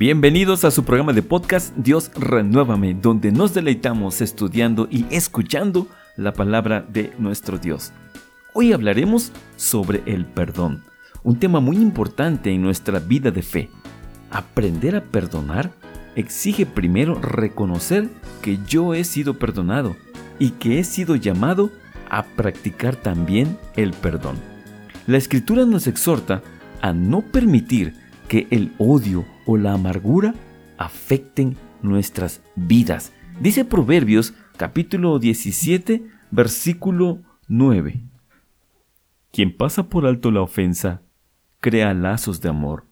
Bienvenidos a su programa de podcast Dios Renuévame, donde nos deleitamos estudiando y escuchando la palabra de nuestro Dios. Hoy hablaremos sobre el perdón, un tema muy importante en nuestra vida de fe. Aprender a perdonar exige primero reconocer que yo he sido perdonado y que he sido llamado a practicar también el perdón. La escritura nos exhorta a no permitir que el odio o la amargura afecten nuestras vidas. Dice Proverbios capítulo 17 versículo 9. Quien pasa por alto la ofensa, crea lazos de amor.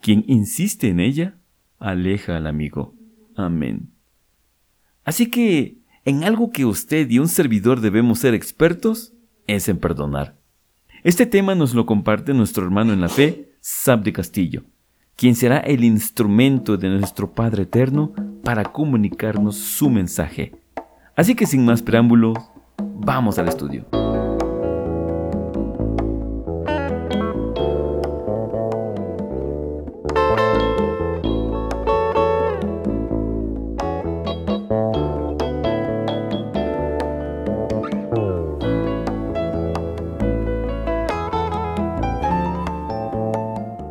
Quien insiste en ella, aleja al amigo. Amén. Así que, en algo que usted y un servidor debemos ser expertos, es en perdonar. Este tema nos lo comparte nuestro hermano en la fe, Sab de Castillo, quien será el instrumento de nuestro Padre Eterno para comunicarnos su mensaje. Así que sin más preámbulos, vamos al estudio.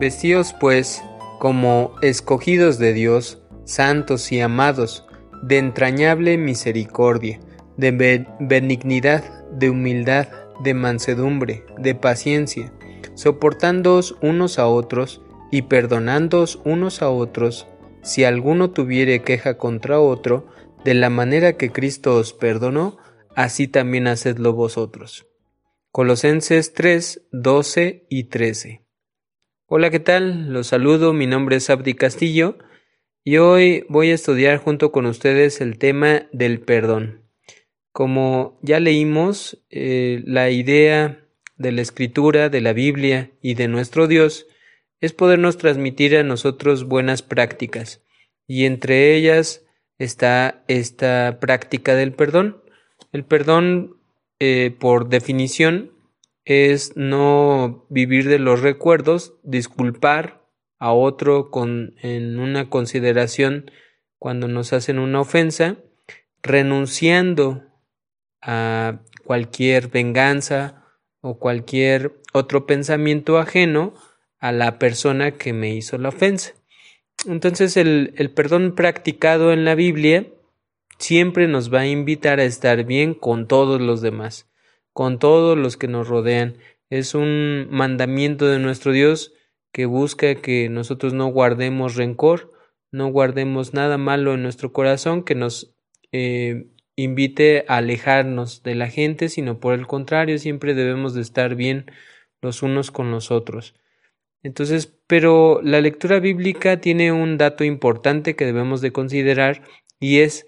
Vestidos pues como escogidos de Dios, santos y amados, de entrañable misericordia, de benignidad, de humildad, de mansedumbre, de paciencia, soportándoos unos a otros y perdonándoos unos a otros, si alguno tuviere queja contra otro, de la manera que Cristo os perdonó, así también hacedlo vosotros. Colosenses 3, 12 y 13. Hola, ¿qué tal? Los saludo, mi nombre es Abdi Castillo y hoy voy a estudiar junto con ustedes el tema del perdón. Como ya leímos, eh, la idea de la escritura, de la Biblia y de nuestro Dios es podernos transmitir a nosotros buenas prácticas y entre ellas está esta práctica del perdón. El perdón, eh, por definición, es no vivir de los recuerdos, disculpar a otro con, en una consideración cuando nos hacen una ofensa, renunciando a cualquier venganza o cualquier otro pensamiento ajeno a la persona que me hizo la ofensa. Entonces el, el perdón practicado en la Biblia siempre nos va a invitar a estar bien con todos los demás con todos los que nos rodean. Es un mandamiento de nuestro Dios que busca que nosotros no guardemos rencor, no guardemos nada malo en nuestro corazón que nos eh, invite a alejarnos de la gente, sino por el contrario, siempre debemos de estar bien los unos con los otros. Entonces, pero la lectura bíblica tiene un dato importante que debemos de considerar y es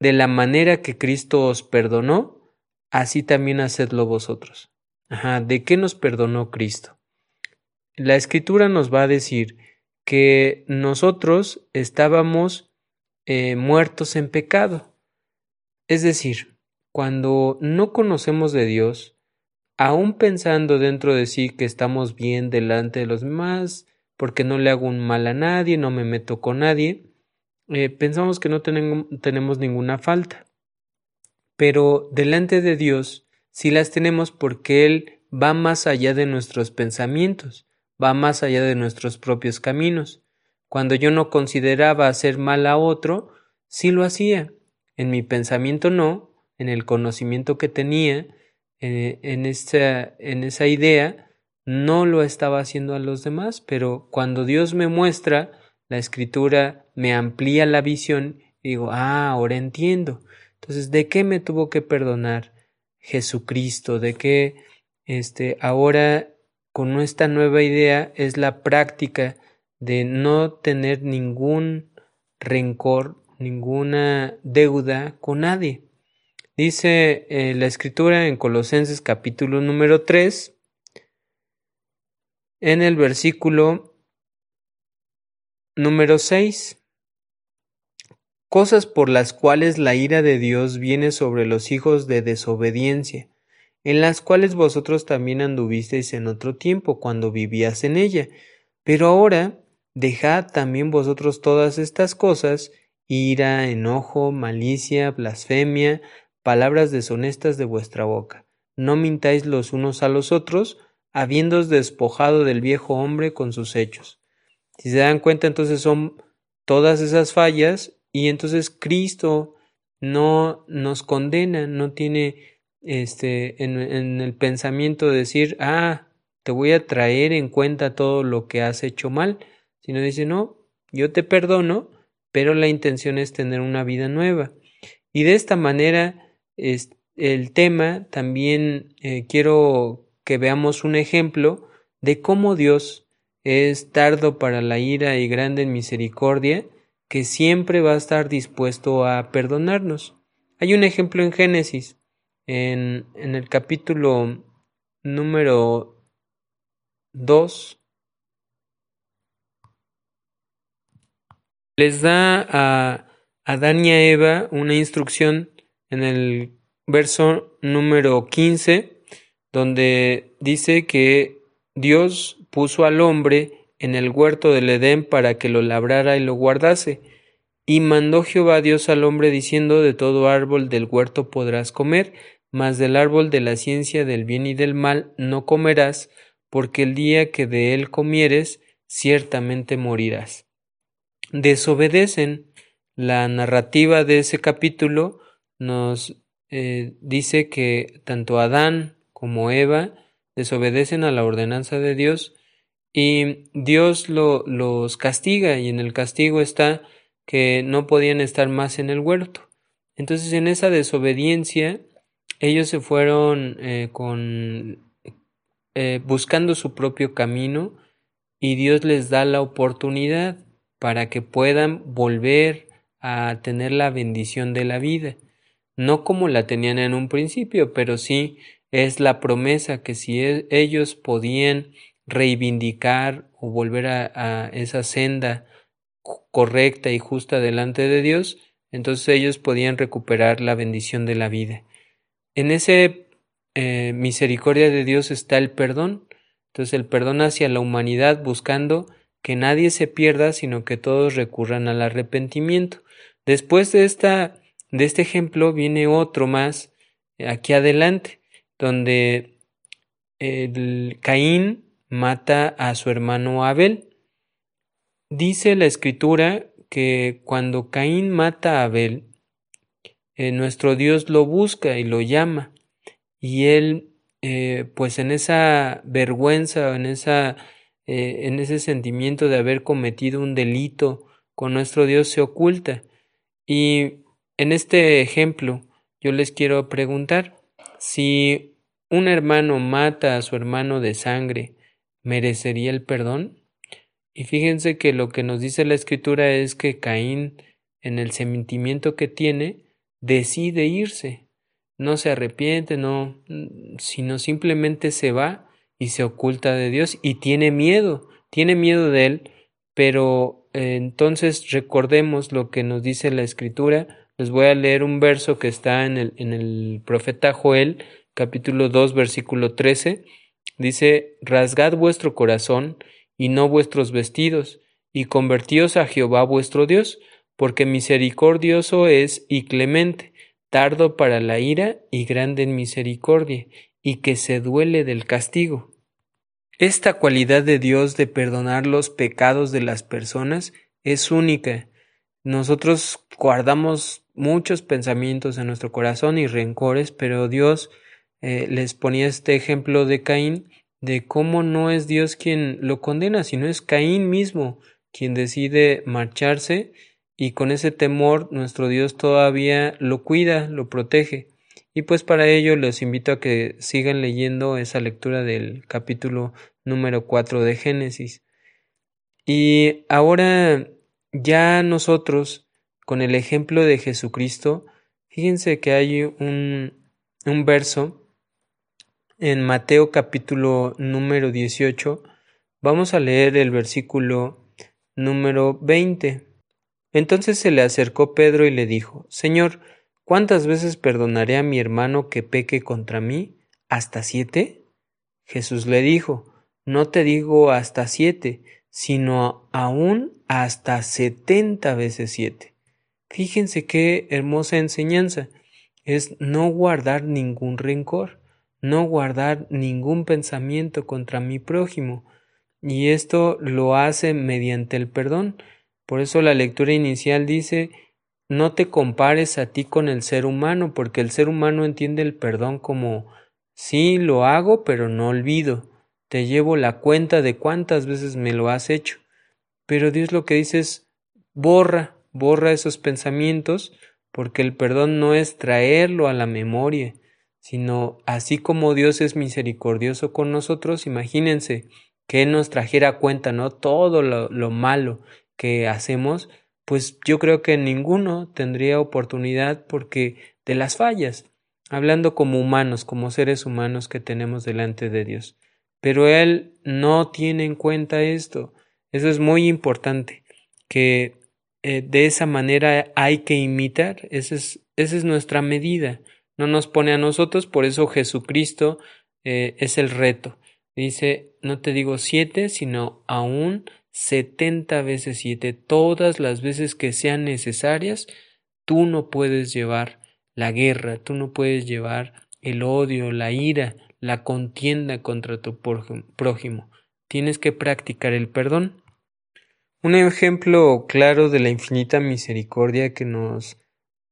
de la manera que Cristo os perdonó, así también hacedlo vosotros. Ajá, ¿de qué nos perdonó Cristo? La escritura nos va a decir que nosotros estábamos eh, muertos en pecado. Es decir, cuando no conocemos de Dios, aún pensando dentro de sí que estamos bien delante de los demás, porque no le hago un mal a nadie, no me meto con nadie, eh, pensamos que no tenemos ninguna falta pero delante de Dios sí las tenemos porque Él va más allá de nuestros pensamientos, va más allá de nuestros propios caminos. Cuando yo no consideraba hacer mal a otro, sí lo hacía. En mi pensamiento no, en el conocimiento que tenía, eh, en, esa, esa idea, no lo estaba haciendo a los demás, pero cuando Dios me muestra, la escritura me amplía la visión, digo, ah, ahora entiendo. Entonces, ¿de qué me tuvo que perdonar Jesucristo? ¿De qué este, ahora con esta nueva idea es la práctica de no tener ningún rencor, ninguna deuda con nadie? Dice eh, la escritura en Colosenses capítulo número 3, en el versículo número 6 cosas por las cuales la ira de Dios viene sobre los hijos de desobediencia, en las cuales vosotros también anduvisteis en otro tiempo, cuando vivías en ella. Pero ahora dejad también vosotros todas estas cosas, ira, enojo, malicia, blasfemia, palabras deshonestas de vuestra boca. No mintáis los unos a los otros, habiéndoos despojado del viejo hombre con sus hechos. Si se dan cuenta, entonces son todas esas fallas y entonces Cristo no nos condena, no tiene este en, el pensamiento de decir, ah, te voy a traer en cuenta todo lo que has hecho mal, sino dice, no, yo te perdono, pero la intención es tener una vida nueva. Y de esta manera, es, el tema también eh, quiero que veamos un ejemplo de cómo Dios es tardo para la ira y grande en misericordia, que siempre va a estar dispuesto a perdonarnos. Hay un ejemplo en Génesis, en, el capítulo número 2, les da a Adán y a Eva una instrucción en el verso número 15, donde dice que Dios puso al hombre en el huerto del Edén para que lo labrara y lo guardase. Y mandó Jehová Dios al hombre diciendo, de todo árbol del huerto podrás comer, mas del árbol de la ciencia del bien y del mal no comerás, porque el día que de él comieres, ciertamente morirás. Desobedecen. La narrativa de ese capítulo nos eh, dice que tanto Adán como Eva desobedecen a la ordenanza de Dios y Dios lo, los castiga y en el castigo está que no podían estar más en el huerto. Entonces en esa desobediencia ellos se fueron eh, con eh, buscando su propio camino y Dios les da la oportunidad para que puedan volver a tener la bendición de la vida no como la tenían en un principio, pero sí es la promesa que si e, ellos podían reivindicar o volver a, esa senda correcta y justa delante de Dios, entonces ellos podían recuperar la bendición de la vida. En ese eh, misericordia de Dios está el perdón, entonces el perdón hacia la humanidad buscando que nadie se pierda, sino que todos recurran al arrepentimiento. Después de esta de este ejemplo viene otro más eh, aquí adelante, donde el Caín mata a su hermano Abel. Dice la escritura que cuando Caín mata a Abel, eh, nuestro Dios lo busca y lo llama. Y él, eh, pues en esa vergüenza, en, esa, en ese sentimiento de haber cometido un delito con nuestro Dios, se oculta. Y en este ejemplo, yo les quiero preguntar si un hermano mata a su hermano de sangre, ¿merecería el perdón? Y fíjense que lo que nos dice la escritura es que Caín, en el sentimiento que tiene, decide irse. No se arrepiente, no, sino simplemente se va y se oculta de Dios y tiene miedo, tiene miedo de él, pero eh, entonces recordemos lo que nos dice la escritura les voy a leer un verso que está en el, en el profeta Joel, capítulo 2, versículo 13. Dice, Rasgad vuestro corazón y no vuestros vestidos, y convertíos a Jehová vuestro Dios, porque misericordioso es y clemente, tardo para la ira y grande en misericordia, y que se duele del castigo. Esta cualidad de Dios de perdonar los pecados de las personas es única. Nosotros guardamos muchos pensamientos en nuestro corazón y rencores, pero Dios eh, les ponía este ejemplo de Caín, de cómo no es Dios quien lo condena, sino es Caín mismo quien decide marcharse y con ese temor nuestro Dios todavía lo cuida, lo protege. Y pues para ello les invito a que sigan leyendo esa lectura del capítulo número 4 de Génesis. Y ahora ya nosotros con el ejemplo de Jesucristo, fíjense que hay un, un verso en Mateo capítulo número 18. Vamos a leer el versículo número 20. Entonces se le acercó Pedro y le dijo, Señor, ¿cuántas veces perdonaré a mi hermano que peque contra mí? ¿Hasta siete? Jesús le dijo, No te digo hasta siete, sino aún hasta setenta veces siete. Fíjense qué hermosa enseñanza es no guardar ningún rencor, no guardar ningún pensamiento contra mi prójimo, y esto lo hace mediante el perdón. Por eso la lectura inicial dice no te compares a ti con el ser humano, porque el ser humano entiende el perdón como sí lo hago, pero no olvido. Te llevo la cuenta de cuántas veces me lo has hecho. Pero Dios lo que dice es borra, borra esos pensamientos, porque el perdón no es traerlo a la memoria, sino así como Dios es misericordioso con nosotros, imagínense que Él nos trajera cuenta, ¿no? Todo lo, lo malo que hacemos, pues yo creo que ninguno tendría oportunidad porque de las fallas, hablando como humanos, como seres humanos que tenemos delante de Dios. Pero Él no tiene en cuenta esto. Eso es muy importante, que eh, de esa manera hay que imitar, esa es, esa es nuestra medida. No nos pone a nosotros, por eso Jesucristo eh, es el reto. Dice, no te digo siete, sino aún setenta veces siete, todas las veces que sean necesarias, tú no puedes llevar la guerra, tú no puedes llevar el odio, la ira, la contienda contra tu prójimo. Tienes que practicar el perdón. Un ejemplo claro de la infinita misericordia que nos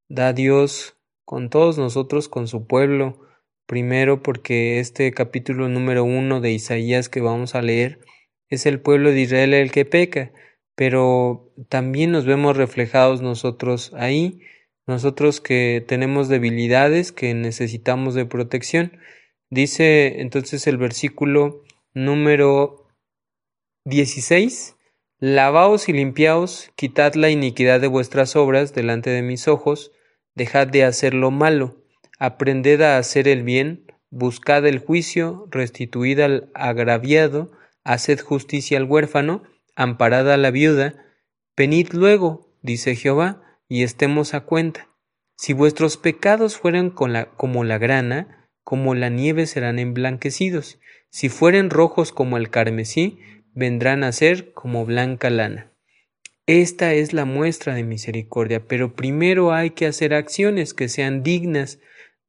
da Dios con todos nosotros, con su pueblo, primero porque este capítulo número uno de Isaías que vamos a leer es el pueblo de Israel el que peca, pero también nos vemos reflejados nosotros ahí, nosotros que tenemos debilidades, que necesitamos de protección. Dice entonces el versículo número 16, Lavaos y limpiaos, quitad la iniquidad de vuestras obras delante de mis ojos, dejad de hacer lo malo, aprended a hacer el bien, buscad el juicio, restituid al agraviado, haced justicia al huérfano, amparad a la viuda, venid luego, dice Jehová, y estemos a cuenta. Si vuestros pecados fueran como la grana, como la nieve serán emblanquecidos, si fueren rojos como el carmesí, vendrán a ser como blanca lana. Esta es la muestra de misericordia, pero primero hay que hacer acciones que sean dignas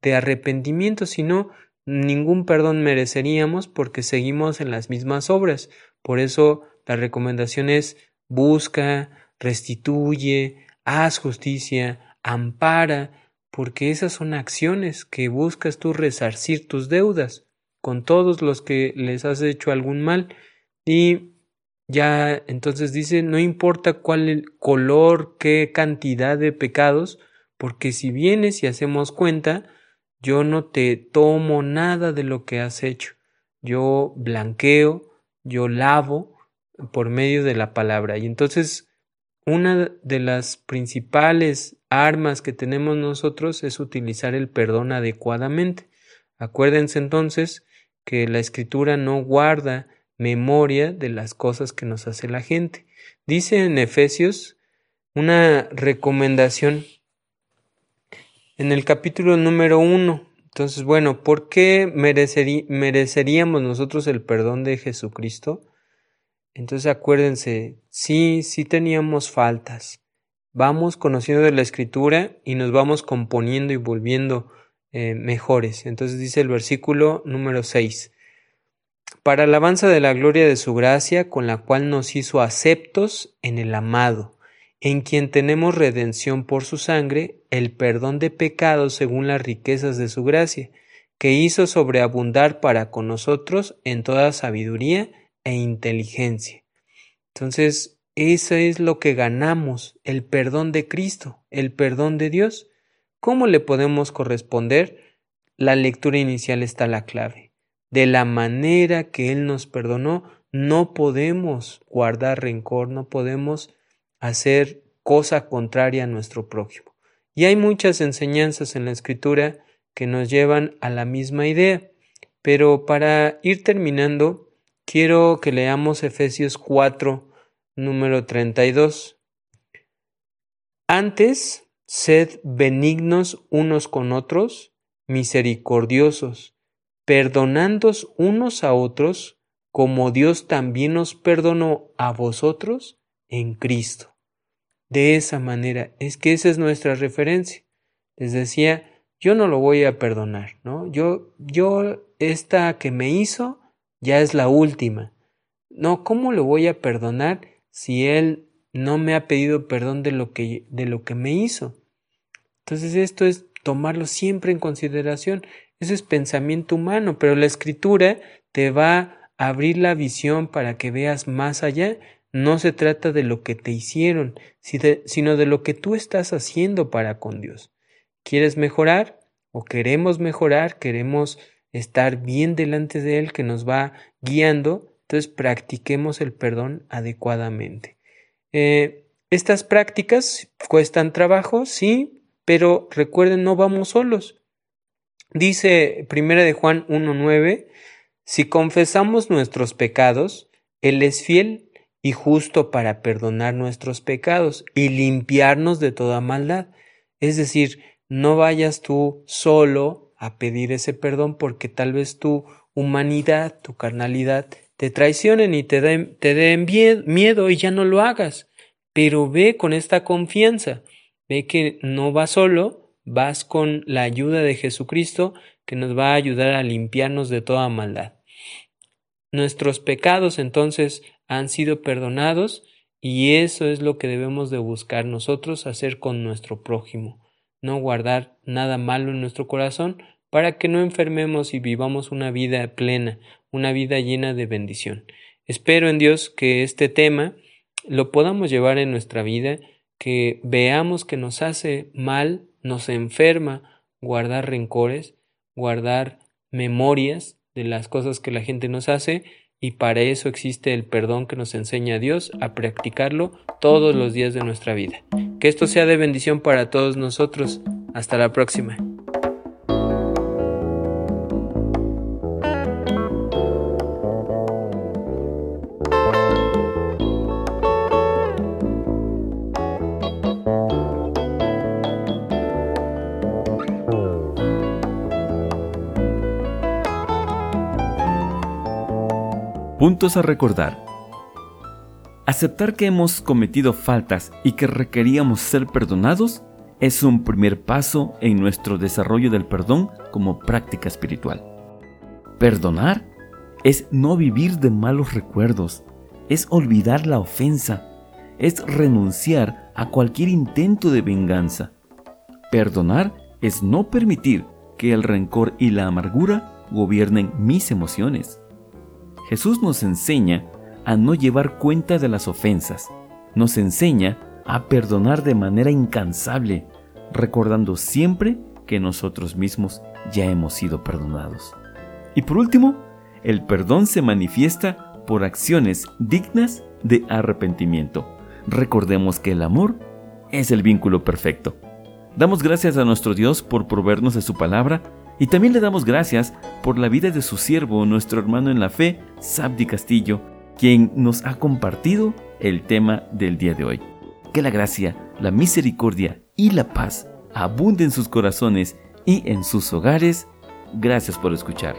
de arrepentimiento, si no, ningún perdón mereceríamos porque seguimos en las mismas obras. Por eso la recomendación es busca, restituye, haz justicia, ampara, porque esas son acciones que buscas tú resarcir tus deudas con todos los que les has hecho algún mal. Y ya entonces dice, no importa cuál el color, qué cantidad de pecados, porque si vienes y hacemos cuenta, yo no te tomo nada de lo que has hecho. Yo blanqueo, yo lavo por medio de la palabra. Y entonces una de las principales armas que tenemos nosotros es utilizar el perdón adecuadamente. Acuérdense entonces que la escritura no guarda memoria de las cosas que nos hace la gente. Dice en Efesios una recomendación en el capítulo número uno. Entonces, bueno, ¿por qué mereceríamos nosotros el perdón de Jesucristo? Entonces acuérdense, sí, sí teníamos faltas. Vamos conociendo de la escritura y nos vamos componiendo y volviendo eh, mejores. Entonces dice el versículo número 6. Para alabanza de la gloria de su gracia, con la cual nos hizo aceptos en el amado en quien tenemos redención por su sangre, el perdón de pecados según las riquezas de su gracia, que hizo sobreabundar para con nosotros en toda sabiduría e inteligencia. Entonces, eso es lo que ganamos, el perdón de Cristo, el perdón de Dios. ¿Cómo le podemos corresponder? La lectura inicial está la clave. De la manera que Él nos perdonó, no podemos guardar rencor, no podemos hacer cosa contraria a nuestro prójimo. Y hay muchas enseñanzas en la escritura que nos llevan a la misma idea. Pero para ir terminando, quiero que leamos Efesios 4, número 32. Antes, sed benignos unos con otros, misericordiosos, perdonándos unos a otros, como Dios también nos perdonó a vosotros en Cristo. De esa manera, es que esa es nuestra referencia. Les decía, yo no lo voy a perdonar, ¿no? Yo, yo, esta que me hizo, ya es la última. No, ¿cómo lo voy a perdonar si él no me ha pedido perdón de lo que, de lo que me hizo? Entonces esto es tomarlo siempre en consideración. Eso es pensamiento humano, pero la escritura te va a abrir la visión para que veas más allá. No se trata de lo que te hicieron, sino de lo que tú estás haciendo para con Dios. ¿Quieres mejorar? ¿O queremos mejorar? ¿Queremos estar bien delante de Él que nos va guiando? Entonces practiquemos el perdón adecuadamente. Eh, estas prácticas cuestan trabajo, sí, pero recuerden, no vamos solos. Dice 1 de Juan 1.9, si confesamos nuestros pecados, Él es fiel y justo para perdonar nuestros pecados y limpiarnos de toda maldad. Es decir, no vayas tú solo a pedir ese perdón porque tal vez tu humanidad, tu carnalidad, te traicionen y te den, te den miedo y ya no lo hagas. Pero ve con esta confianza, ve que no vas solo, vas con la ayuda de Jesucristo que nos va a ayudar a limpiarnos de toda maldad. Nuestros pecados entonces han sido perdonados y eso es lo que debemos de buscar nosotros hacer con nuestro prójimo no guardar nada malo en nuestro corazón para que no enfermemos y vivamos una vida plena, una vida llena de bendición. Espero en Dios que este tema lo podamos llevar en nuestra vida, que veamos que nos hace mal, nos enferma guardar rencores, guardar memorias de las cosas que la gente nos hace y para eso existe el perdón que nos enseña Dios a practicarlo todos los días de nuestra vida. Que esto sea de bendición para todos nosotros. Hasta la próxima. Puntos a recordar. Aceptar que hemos cometido faltas y que requeríamos ser perdonados es un primer paso en nuestro desarrollo del perdón como práctica espiritual. Perdonar es no vivir de malos recuerdos, es olvidar la ofensa, es renunciar a cualquier intento de venganza. Perdonar es no permitir que el rencor y la amargura gobiernen mis emociones. Jesús nos enseña a no llevar cuenta de las ofensas. Nos enseña a perdonar de manera incansable, recordando siempre que nosotros mismos ya hemos sido perdonados. Y por último, el perdón se manifiesta por acciones dignas de arrepentimiento. Recordemos que el amor es el vínculo perfecto. Damos gracias a nuestro Dios por proveernos de su palabra y también le damos gracias por la vida de su siervo, nuestro hermano en la fe, Sabdi Castillo, quien nos ha compartido el tema del día de hoy. Que la gracia, la misericordia y la paz abunden en sus corazones y en sus hogares. Gracias por escuchar.